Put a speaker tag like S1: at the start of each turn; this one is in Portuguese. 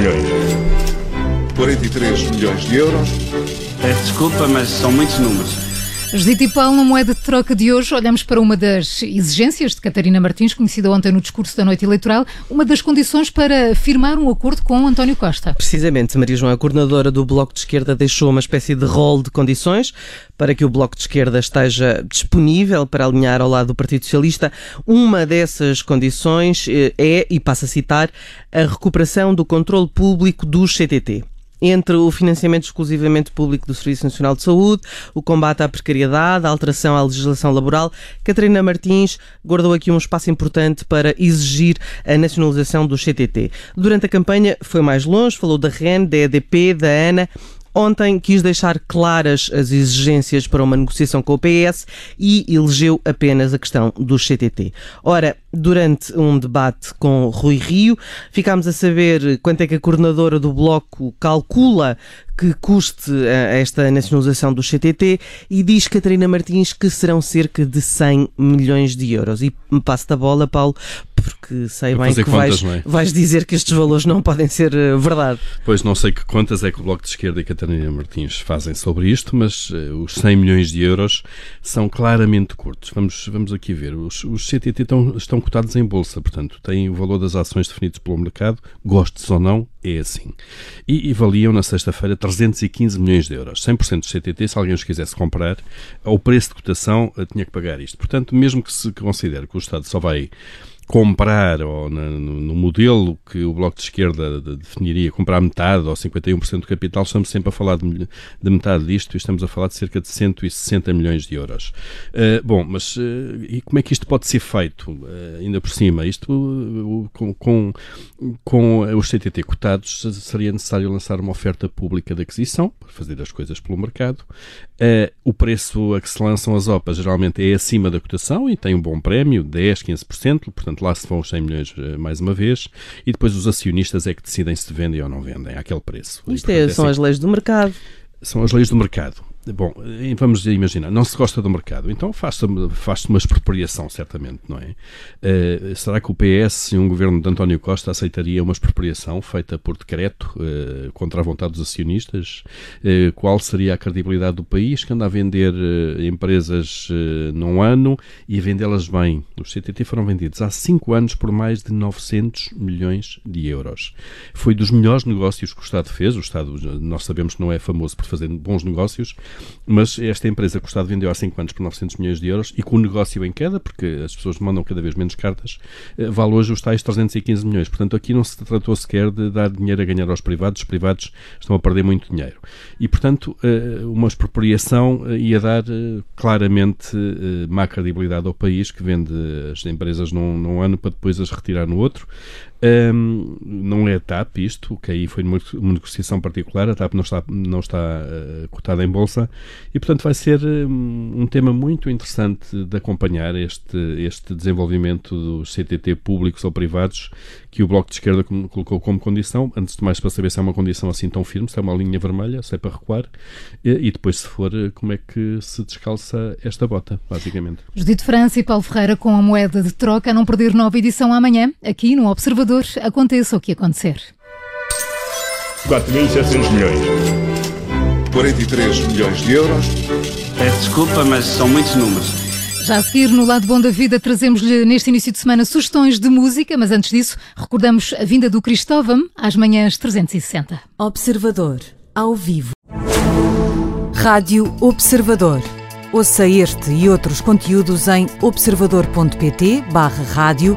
S1: milhões. 43 milhões de euros.
S2: Peço desculpa, mas são muitos números.
S3: Judite Paulo, na moeda de troca de hoje, olhamos para uma das exigências de Catarina Martins, conhecida ontem no discurso da noite eleitoral, uma das condições para firmar um acordo com António Costa.
S4: Precisamente, Maria João, a coordenadora do Bloco de Esquerda, deixou uma espécie de rol de condições para que o Bloco de Esquerda esteja disponível para alinhar ao lado do Partido Socialista. Uma dessas condições eh, é, e passo a citar, a recuperação do controle público dos CTT entre o financiamento exclusivamente público do Serviço Nacional de Saúde, o combate à precariedade, a alteração à legislação laboral, Catarina Martins guardou aqui um espaço importante para exigir a nacionalização do CTT. Durante a campanha foi mais longe, falou da REN, da EDP, da ANA Ontem quis deixar claras as exigências para uma negociação com o PS e elegeu apenas a questão do CTT. Ora, durante um debate com Rui Rio, ficámos a saber quanto é que a coordenadora do Bloco calcula que custe eh, esta nacionalização do CTT e diz Catarina Martins que serão cerca de 100 milhões de euros. E passo da bola, Paulo, porque sei bem que contas, vais, é? vais dizer que estes valores não podem ser eh, verdade.
S5: Pois não sei que contas é que o Bloco de Esquerda e Catarina Martins fazem sobre isto, mas uh, os 100 milhões de euros são claramente curtos. Vamos, vamos aqui ver. Os, os CTT estão, estão cotados em bolsa, portanto, têm o valor das ações definidos pelo mercado, gostes ou não, é assim. E, e valiam na sexta-feira 315 milhões de euros. 100% dos CTT, se alguém os quisesse comprar, ao preço de cotação eh, tinha que pagar isto. Portanto, mesmo que se considere que o Estado só vai comprar, ou no, no, modelo que o Bloco de Esquerda definiria, comprar metade ou 51% do capital, estamos sempre a falar de, de, metade disto e estamos a falar de cerca de 160 milhões de euros. Uh, bom, mas uh, e como é que isto pode ser feito? Uh, ainda por cima, isto com, com, com os CTT cotados seria necessário lançar uma oferta pública de aquisição para fazer as coisas pelo mercado. o preço a que se lançam as OPAs geralmente é acima da cotação e tem um bom prémio, 10, 15%, portanto Portanto, lá se vão os 100 milhões eh, mais uma vez e depois os acionistas é que decidem se vendem ou não vendem àquele preço.
S4: Isto e, portanto, é, são é assim, as leis do mercado.
S5: São as leis do mercado. Bom, vamos imaginar, não se gosta do mercado, então faz-se faz uma expropriação, certamente, não é? Uh, será que o PS e um governo de António Costa aceitaria uma expropriação feita por decreto uh, contra a vontade dos acionistas? Uh, qual seria a credibilidade do país que anda a vender empresas num ano e a vendê-las bem? Os CTT foram vendidos há 5 anos por mais de 900 milhões de euros. Foi dos melhores negócios que o Estado fez. O Estado, nós sabemos que não é famoso por fazer bons negócios, mas esta empresa que o Estado vendeu há 5 anos por 900 milhões de euros e com o negócio em queda, porque as pessoas mandam cada vez menos cartas, eh, vale hoje os tais 315 milhões. Portanto, aqui não se tratou sequer de dar dinheiro a ganhar aos privados, os privados estão a perder muito dinheiro. E, portanto, eh, uma expropriação eh, ia dar claramente má credibilidade ao país que vende as empresas num, num ano para depois as retirar no outro. Um, não é a TAP isto, que aí foi uma negociação particular, a TAP não está, não está uh, cotada em bolsa e, portanto, vai ser um, um, tema muito interessante de acompanhar este, este desenvolvimento dos CTT públicos ou privados que o Bloco de Esquerda colocou como condição, antes de mais para saber se é uma condição assim tão firme, se é uma linha vermelha, se é para recuar e, e depois, se for, como é que se descalça esta bota, basicamente.
S3: Judito França e Paulo Ferreira com a moeda de troca, a não perder nova edição amanhã, aqui no Observador aconteça o que acontecer.
S1: 4.700 milhões. 43 milhões de euros.
S2: Peço desculpa, mas são muitos números.
S3: Já a seguir, no Lado Bom da Vida, trazemos-lhe neste início de semana sugestões de música, mas antes disso, recordamos a vinda do Cristóvão às manhãs 360.
S6: Observador, ao vivo. Rádio Observador. Ouça este e outros conteúdos em observador.pt/barra rádio